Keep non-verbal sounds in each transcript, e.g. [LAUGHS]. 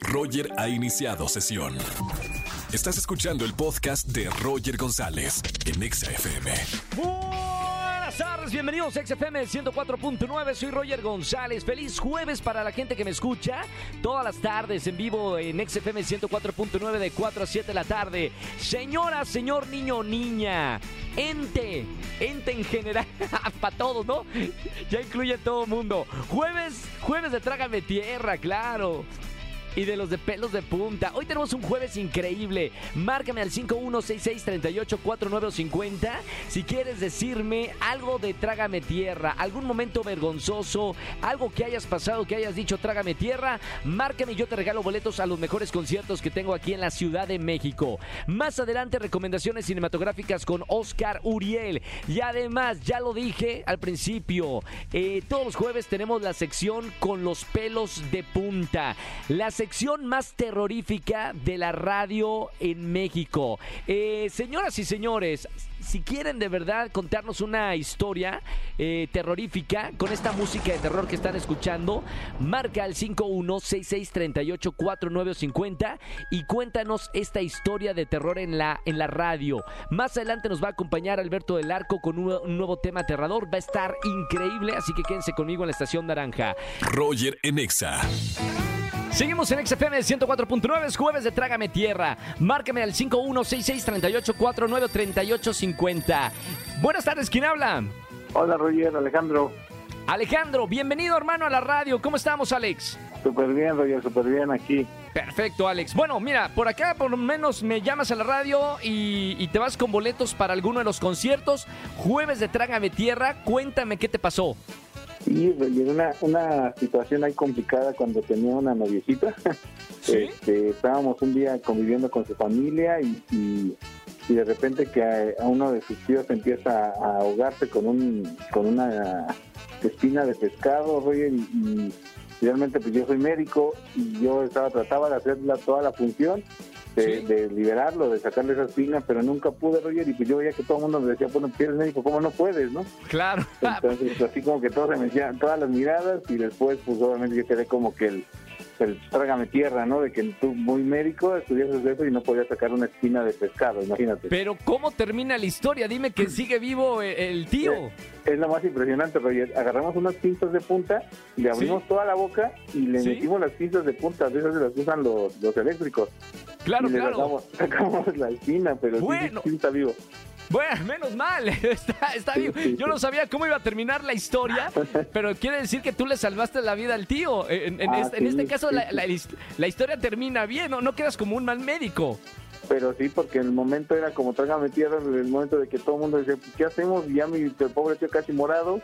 Roger ha iniciado sesión. Estás escuchando el podcast de Roger González en Exa FM. Buenas tardes, bienvenidos a XFM 104.9, soy Roger González. Feliz jueves para la gente que me escucha todas las tardes en vivo en XFM 104.9 de 4 a 7 de la tarde. Señora, señor, niño, niña, ente, ente en general, [LAUGHS] para todos, ¿no? Ya incluye a todo mundo. Jueves, jueves de Trágame Tierra, claro y de los de pelos de punta. Hoy tenemos un jueves increíble. Márcame al 5166384950 si quieres decirme algo de Trágame Tierra, algún momento vergonzoso, algo que hayas pasado, que hayas dicho Trágame Tierra, márcame y yo te regalo boletos a los mejores conciertos que tengo aquí en la Ciudad de México. Más adelante recomendaciones cinematográficas con Oscar Uriel. Y además, ya lo dije al principio, eh, todos los jueves tenemos la sección con los pelos de punta. La sección más terrorífica de la radio en México. Eh, señoras y señores, si quieren de verdad contarnos una historia eh, terrorífica con esta música de terror que están escuchando, marca al 5166384950 y cuéntanos esta historia de terror en la, en la radio. Más adelante nos va a acompañar Alberto del Arco con un, un nuevo tema aterrador. Va a estar increíble, así que quédense conmigo en la estación Naranja. Roger en Exa. Seguimos en XFM 104.9, es jueves de Trágame Tierra. Márcame al 516638493850. Buenas tardes, ¿quién habla? Hola Roger, Alejandro. Alejandro, bienvenido hermano a la radio. ¿Cómo estamos, Alex? Súper bien, Roger, súper bien aquí. Perfecto, Alex. Bueno, mira, por acá por lo menos me llamas a la radio y, y te vas con boletos para alguno de los conciertos. Jueves de Trágame Tierra, cuéntame qué te pasó. Sí, Roger, una, una situación ahí complicada cuando tenía una noviecita. [LAUGHS] ¿Sí? Este, estábamos un día conviviendo con su familia y, y, y de repente que a, a uno de sus tíos empieza a ahogarse con un con una espina de pescado, Roger, y, y realmente pues yo soy médico y yo estaba trataba de hacer la- toda la función de, Sí. de liberarlo, de sacarle esa espina, pero nunca pude, Roger, y pues yo veía que todo el mundo me decía, bueno, si eres médico, ¿cómo no puedes, no? Claro. Entonces, así como que todos se me decían, todas las miradas, y después, pues obviamente yo quedé como que el, el trágame tierra, ¿no? De que tú, muy médico, estudiaste eso y no podías sacar una espina de pescado, imagínate. Pero ¿cómo termina la historia? Dime que sigue vivo el, el tío. Es lo más impresionante, Roger. Agarramos unas pinzas de punta, le abrimos Sí. toda la boca y le Sí. metimos las pinzas de punta, de esas de las que usan los, los eléctricos. Claro, y le claro. sacamos, [LAUGHS] sacamos la espina, pero Bueno. sí, sí está vivo. Bueno, menos mal, [LAUGHS] está, está Sí, vivo. sí, Yo no sabía cómo iba a terminar la historia, [LAUGHS] pero quiere decir que tú le salvaste la vida al tío. En, en Ah, este, en este caso, la, historia termina bien, ¿no? No quedas como un mal médico. Pero sí, porque en el momento era como trágame tierra, en el momento de que todo el mundo decía, ¿qué hacemos? Y ya mi el pobre tío casi morado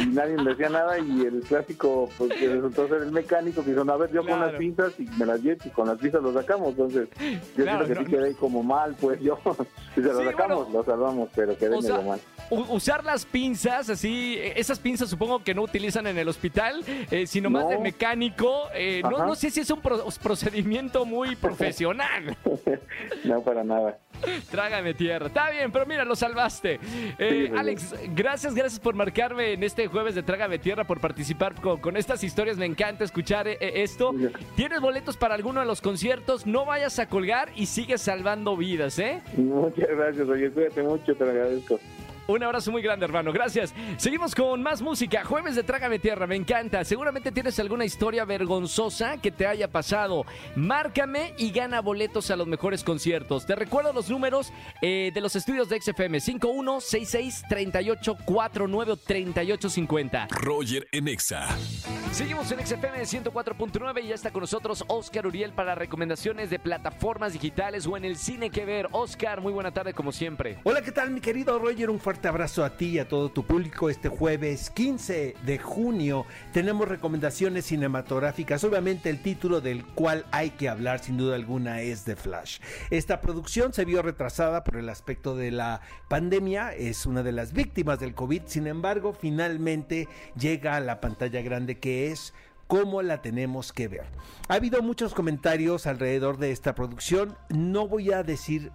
y nadie le decía nada y el clásico, pues que resultó ser el mecánico que dijo, a ver, yo con Claro. las pinzas y me las llevo y con las pinzas lo sacamos. Entonces, yo Claro, siento que no, sí quedé como mal, pues yo, [LAUGHS] si se lo Sí, sacamos, bueno. lo salvamos, pero quedé medio mal. Usar las pinzas, así, eh, esas pinzas supongo que no utilizan en el hospital, eh, sino más de mecánico. eh, no, no sé si es un pro- procedimiento muy [LAUGHS] profesional. no, para nada. [LAUGHS] Trágame tierra. Está bien, pero mira, lo salvaste. Eh, Alex, gracias, gracias por marcarme en este jueves de Trágame Tierra, por participar con, con estas historias. Me encanta escuchar eh, esto. Sí. ¿Tienes boletos para alguno de los conciertos? No vayas a colgar y sigue salvando vidas, ¿eh? Muchas gracias, oye, cuídate mucho, te lo agradezco. Un abrazo muy grande, hermano. Gracias. Seguimos con más música. Jueves de Trágame Tierra. Me encanta. Seguramente tienes alguna historia vergonzosa que te haya pasado. Márcame y gana boletos a los mejores conciertos. Te recuerdo los números eh, de los estudios de XFM. 516638493850. Roger en Exa. Seguimos en XFM 104.9 y ya está con nosotros Oscar Uriel para recomendaciones de plataformas digitales o en el cine que ver. Oscar, muy buena tarde como siempre. Hola, ¿qué tal mi querido Roger? Un fuerte abrazo a ti y a todo tu público. Este jueves 15 de junio tenemos recomendaciones cinematográficas. Obviamente el título del cual hay que hablar sin duda alguna es The Flash. Esta producción se vio retrasada por el aspecto de la pandemia. Es una de las víctimas del COVID. Sin embargo, finalmente llega a la pantalla grande que es cómo la tenemos que ver. Ha habido muchos comentarios alrededor de esta producción. No voy a decir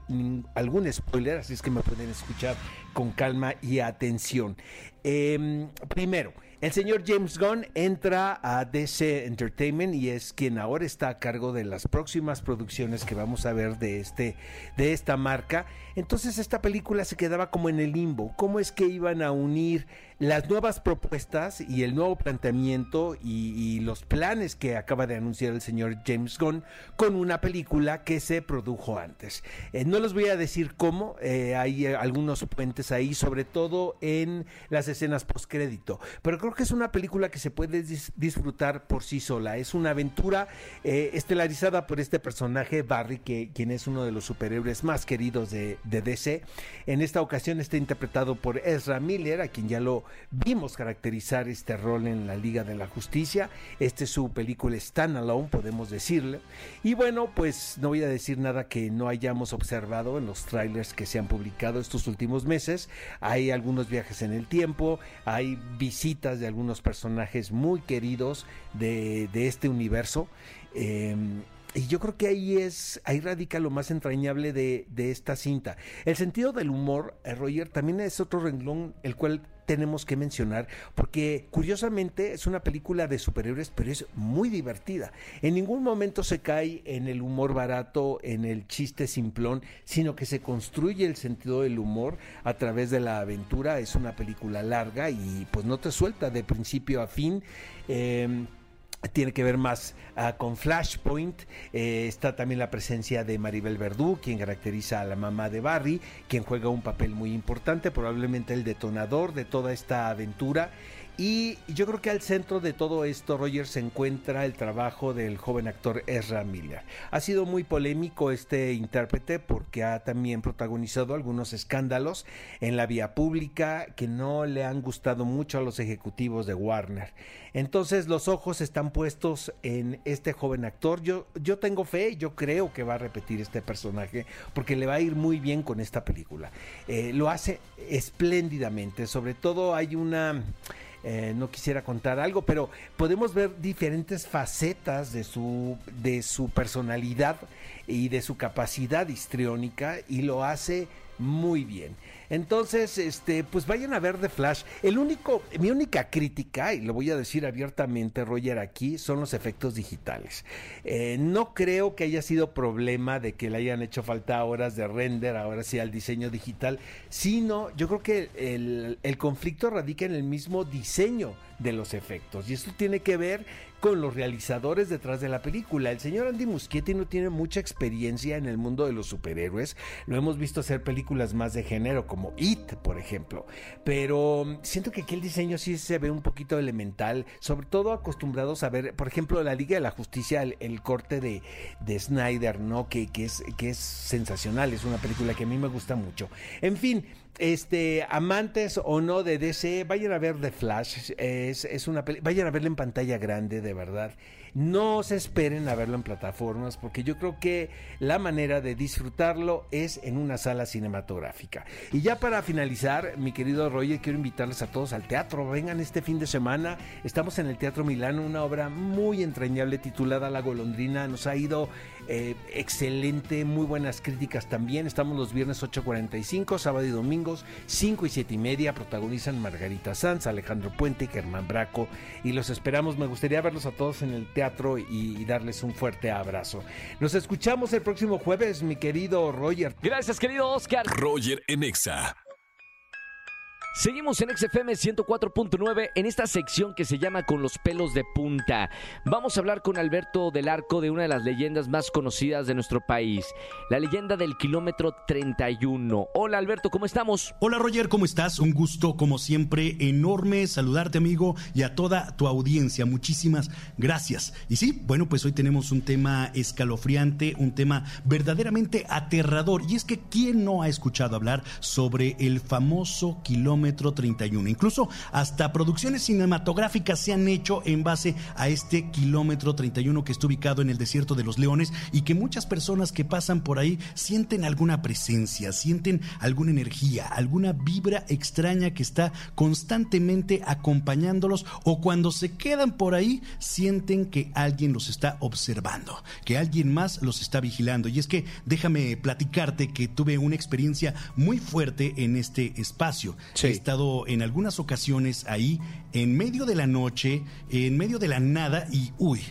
algún spoiler, así es que me pueden escuchar con calma y atención. Em, primero, El señor James Gunn entra a DC Entertainment y es quien ahora está a cargo de las próximas producciones que vamos a ver de este de esta marca. Entonces esta película se quedaba como en el limbo. ¿Cómo es que iban a unir las nuevas propuestas y el nuevo planteamiento y, los planes que acaba de anunciar el señor James Gunn con una película que se produjo antes? Eh, no les voy a decir cómo, eh, hay eh, algunos puentes ahí, sobre todo en las escenas postcrédito, pero creo que es una película que se puede disfrutar por sí sola. Es una aventura estelarizada por este personaje, Barry, que, quien es uno de los superhéroes más queridos de, de, DC. En esta ocasión está interpretado por Ezra Miller, a quien ya lo vimos caracterizar este rol en la Liga de la Justicia. Este es su película Alone, podemos decirle. Y bueno, pues no voy a decir nada que no hayamos observado en los trailers que se han publicado estos últimos meses. Hay algunos viajes en el tiempo, hay visitas de algunos personajes muy queridos de, este universo. Em, y yo creo que ahí es, ahí radica lo más entrañable de, de esta cinta. El sentido del humor, eh, Roger, también es otro renglón el cual tenemos que mencionar porque curiosamente es una película de superhéroes pero es muy divertida. En ningún momento se cae en el humor barato, en el chiste simplón, sino que se construye el sentido del humor a través de la aventura. Es una película larga y pues no te suelta de principio a fin. Eh, tiene que ver más ah, con Flashpoint. Eh, está también la presencia de Maribel Verdú, quien caracteriza a la mamá de Barry, quien juega un papel muy importante, probablemente el detonador de toda esta aventura. Y yo creo que al centro de todo esto, Roger, se encuentra el trabajo del joven actor Ezra Miller. Ha sido muy polémico este intérprete porque ha también protagonizado algunos escándalos en la vía pública que no le han gustado mucho a los ejecutivos de Warner. Entonces los ojos están puestos en este joven actor. Yo, yo tengo fe, yo creo que va a repetir este personaje porque le va a ir muy bien con esta película. Eh, lo hace espléndidamente, sobre todo hay una... Eh, no quisiera contar algo, pero podemos ver diferentes facetas de su, de su personalidad y de su capacidad histriónica y lo hace muy bien. Entonces, este, pues vayan a ver The Flash. El único, mi única crítica, y lo voy a decir abiertamente, Roger, aquí, son los efectos digitales. Eh, no creo que haya sido problema de que le hayan hecho falta horas de render, ahora sí al diseño digital, sino yo creo que el, el conflicto radica en el mismo diseño de los efectos. Y esto tiene que ver con los realizadores detrás de la película. El señor Andy Muschietti no tiene mucha experiencia en el mundo de los superhéroes. Lo hemos visto hacer películas más de género como It, por ejemplo. Pero siento que aquí el diseño sí se ve un poquito elemental, sobre todo acostumbrados a ver, por ejemplo, la Liga de la Justicia, el, corte de, de, Snyder, ¿no? Que, que, es, que es sensacional, es una película que a mí me gusta mucho. En fin, este, amantes o no de DC, vayan a ver The Flash. Es, es una vayan a verla en pantalla grande, de verdad. No se esperen a verlo en plataformas porque yo creo que la manera de disfrutarlo es en una sala cinematográfica. Y ya para finalizar, mi querido Roger, quiero invitarles a todos al teatro. Vengan este fin de semana. Estamos en el Teatro Milano, una obra muy entrañable titulada La Golondrina. Nos ha ido eh, excelente, muy buenas críticas también. Estamos los viernes 8.45, sábado y domingos 5 y 7 y media. Protagonizan Margarita Sanz, Alejandro Puente y Germán Braco. Y los esperamos. Me gustaría verlos a todos en el teatro y, darles un fuerte abrazo. Nos escuchamos el próximo jueves, mi querido Roger. Gracias, querido Oscar. Roger Enexa. Seguimos en XFM 104.9 en esta sección que se llama Con los pelos de punta. Vamos a hablar con Alberto del Arco de una de las leyendas más conocidas de nuestro país, la leyenda del kilómetro 31. Hola Alberto, ¿cómo estamos? Hola Roger, ¿cómo estás? Un gusto como siempre enorme saludarte amigo y a toda tu audiencia. Muchísimas gracias. Y sí, bueno, pues hoy tenemos un tema escalofriante, un tema verdaderamente aterrador. Y es que ¿quién no ha escuchado hablar sobre el famoso kilómetro 31. Incluso hasta producciones cinematográficas se han hecho en base a este kilómetro 31 que está ubicado en el desierto de los leones y que muchas personas que pasan por ahí sienten alguna presencia, sienten alguna energía, alguna vibra extraña que está constantemente acompañándolos o cuando se quedan por ahí sienten que alguien los está observando, que alguien más los está vigilando. Y es que déjame platicarte que tuve una experiencia muy fuerte en este espacio. He estado en algunas ocasiones ahí, en medio de la noche, en medio de la nada, y uy,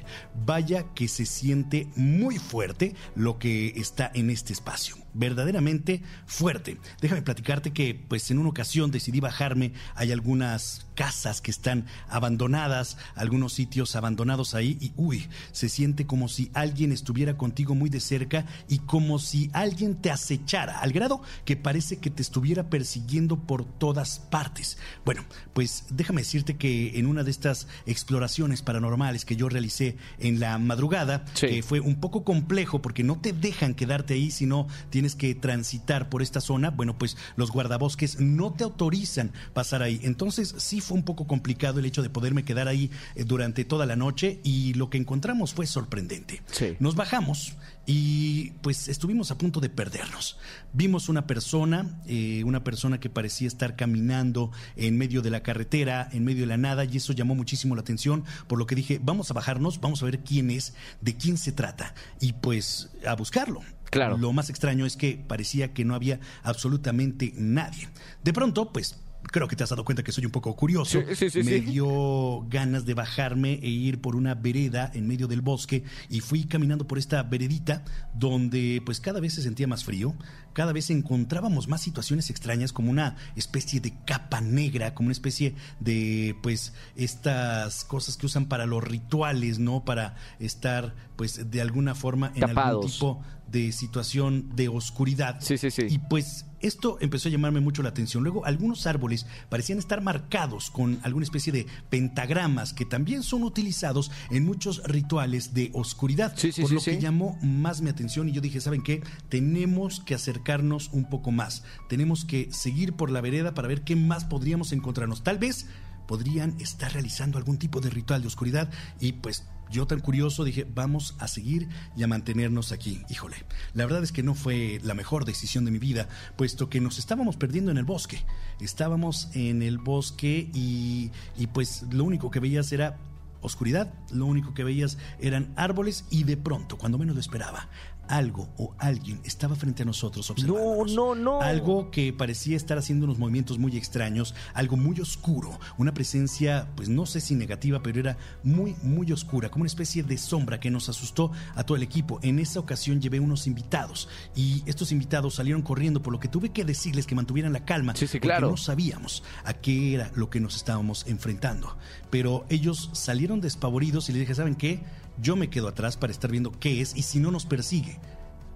vaya que se siente muy fuerte lo que está en este espacio verdaderamente fuerte. Déjame platicarte que pues en una ocasión decidí bajarme, hay algunas casas que están abandonadas, algunos sitios abandonados ahí y uy, se siente como si alguien estuviera contigo muy de cerca y como si alguien te acechara, al grado que parece que te estuviera persiguiendo por todas partes. Bueno, pues déjame decirte que en una de estas exploraciones paranormales que yo realicé en la madrugada, que fue un poco complejo porque no te dejan quedarte ahí, sino tienes que transitar por esta zona, bueno, pues los guardabosques no te autorizan pasar ahí. Entonces sí fue un poco complicado el hecho de poderme quedar ahí eh, durante toda la noche y lo que encontramos fue sorprendente. Nos bajamos y pues estuvimos a punto de perdernos. Vimos una persona, eh, una persona que parecía estar caminando en medio de la carretera, en medio de la nada, y eso llamó muchísimo la atención, por lo que dije, vamos a bajarnos, vamos a ver quién es, de quién se trata, y pues a buscarlo. Claro. Lo más extraño es que parecía que no había absolutamente nadie. De pronto, pues creo que te has dado cuenta que soy un poco curioso. me dio ganas de bajarme e ir por una vereda en medio del bosque y fui caminando por esta veredita donde pues cada vez se sentía más frío, cada vez encontrábamos más situaciones extrañas como una especie de capa negra, como una especie de pues estas cosas que usan para los rituales, ¿no? Para estar pues de alguna forma en algún tipo de situación de oscuridad. Sí, sí, sí. Y pues esto empezó a llamarme mucho la atención. Luego, algunos árboles parecían estar marcados con alguna especie de pentagramas que también son utilizados en muchos rituales de oscuridad. Sí, sí, por sí, lo que llamó más mi atención y yo dije, ¿saben qué? Tenemos que acercarnos un poco más. Tenemos que seguir por la vereda para ver qué más podríamos encontrarnos. Tal vez podrían estar realizando algún tipo de ritual de oscuridad y pues yo tan curioso dije, vamos a seguir y a mantenernos aquí. Híjole, la verdad es que no fue la mejor decisión de mi vida, puesto que nos estábamos perdiendo en el bosque. Estábamos en el bosque y, y pues lo único que veías era oscuridad, lo único que veías eran árboles y de pronto, cuando menos lo esperaba, algo o alguien estaba frente a nosotros observándonos. No, no, no. Algo que parecía estar haciendo unos movimientos muy extraños, algo muy oscuro, una presencia, pues no sé si negativa, pero era muy, muy oscura, como una especie de sombra que nos asustó a todo el equipo. En esa ocasión llevé unos invitados y estos invitados salieron corriendo, por lo que tuve que decirles que mantuvieran la calma. Sí, sí, porque claro. no sabíamos a qué era lo que nos estábamos enfrentando. Pero ellos salieron despavoridos y les dije, ¿saben qué? Yo me quedo atrás para estar viendo qué es y si no nos persigue.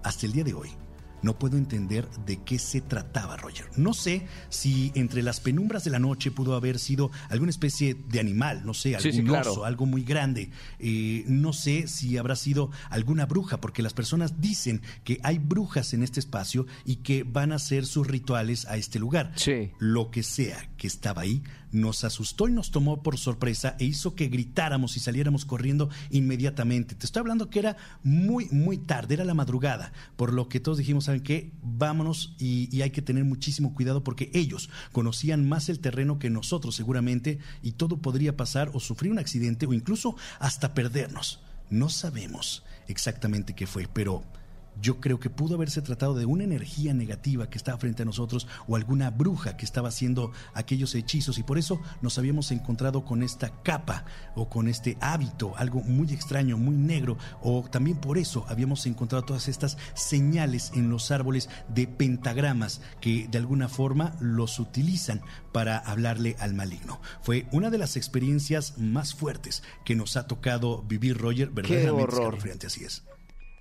Hasta el día de hoy, no puedo entender de qué se trataba, Roger. No sé si entre las penumbras de la noche pudo haber sido alguna especie de animal, no sé, Sí, algún sí, claro. oso, algo muy grande. Eh, no sé si habrá sido alguna bruja, porque las personas dicen que hay brujas en este espacio y que van a hacer sus rituales a este lugar. Sí. Lo que sea estaba ahí nos asustó y nos tomó por sorpresa e hizo que gritáramos y saliéramos corriendo inmediatamente. Te estoy hablando que era muy, muy tarde, era la madrugada, por lo que todos dijimos, ¿saben qué? Vámonos y, y hay que tener muchísimo cuidado porque ellos conocían más el terreno que nosotros seguramente y todo podría pasar o sufrir un accidente o incluso hasta perdernos. No sabemos exactamente qué fue, pero yo creo que pudo haberse tratado de una energía negativa que estaba frente a nosotros o alguna bruja que estaba haciendo aquellos hechizos y por eso nos habíamos encontrado con esta capa o con este hábito, algo muy extraño, muy negro o también por eso habíamos encontrado todas estas señales en los árboles de pentagramas que de alguna forma los utilizan para hablarle al maligno. Fue una de las experiencias más fuertes que nos ha tocado vivir Roger, verdaderamente horror. escalofriante, así es.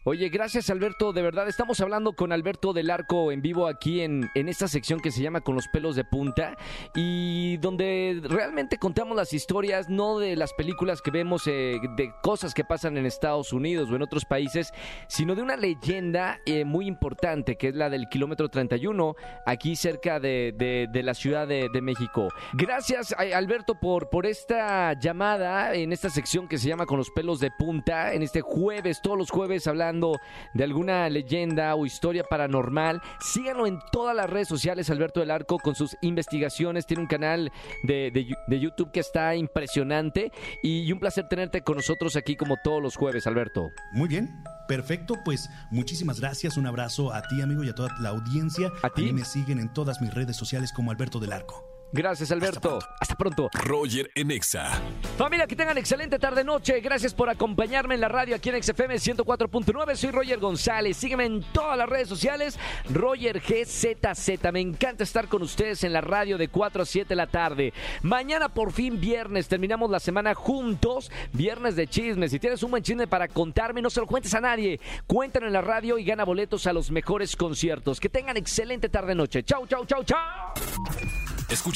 Oye, gracias Alberto, de verdad estamos hablando con Alberto del Arco en vivo aquí en, en esta sección que se llama Con los pelos de punta y donde realmente contamos las historias no de las películas que vemos eh, de cosas que pasan en Estados Unidos o en otros países, sino de una leyenda eh, muy importante que es la del kilómetro 31 aquí cerca de, de- la Ciudad de, de México. Gracias eh, Alberto por, por esta llamada en esta sección que se llama Con los pelos de punta en este jueves, todos los jueves hablando de alguna leyenda o historia paranormal. Síganlo en todas las redes sociales, Alberto del Arco, con sus investigaciones. Tiene un canal de, de YouTube que está impresionante. Y, y un placer tenerte con nosotros aquí como todos los jueves, Alberto. Muy bien, perfecto, pues muchísimas gracias, un abrazo a ti amigo y a toda la audiencia. ¿A ti? mí me siguen en todas mis redes sociales como Alberto del Arco. Gracias, Alberto. Hasta pronto. Roger en Exa. Familia, que tengan excelente tarde-noche. Gracias por acompañarme en la radio aquí en XFM 104.9. Soy Roger González. Sígueme en todas las redes sociales. Roger GZZ. Me encanta estar con ustedes en la radio de 4 a 7 de la tarde. Mañana, por fin, viernes. Terminamos la semana juntos. Viernes de chismes. Si tienes un buen chisme para contarme, no se lo cuentes a nadie. Cuéntalo en la radio y gana boletos a los mejores conciertos. Que tengan excelente tarde-noche. Chau, chau, chau, chau.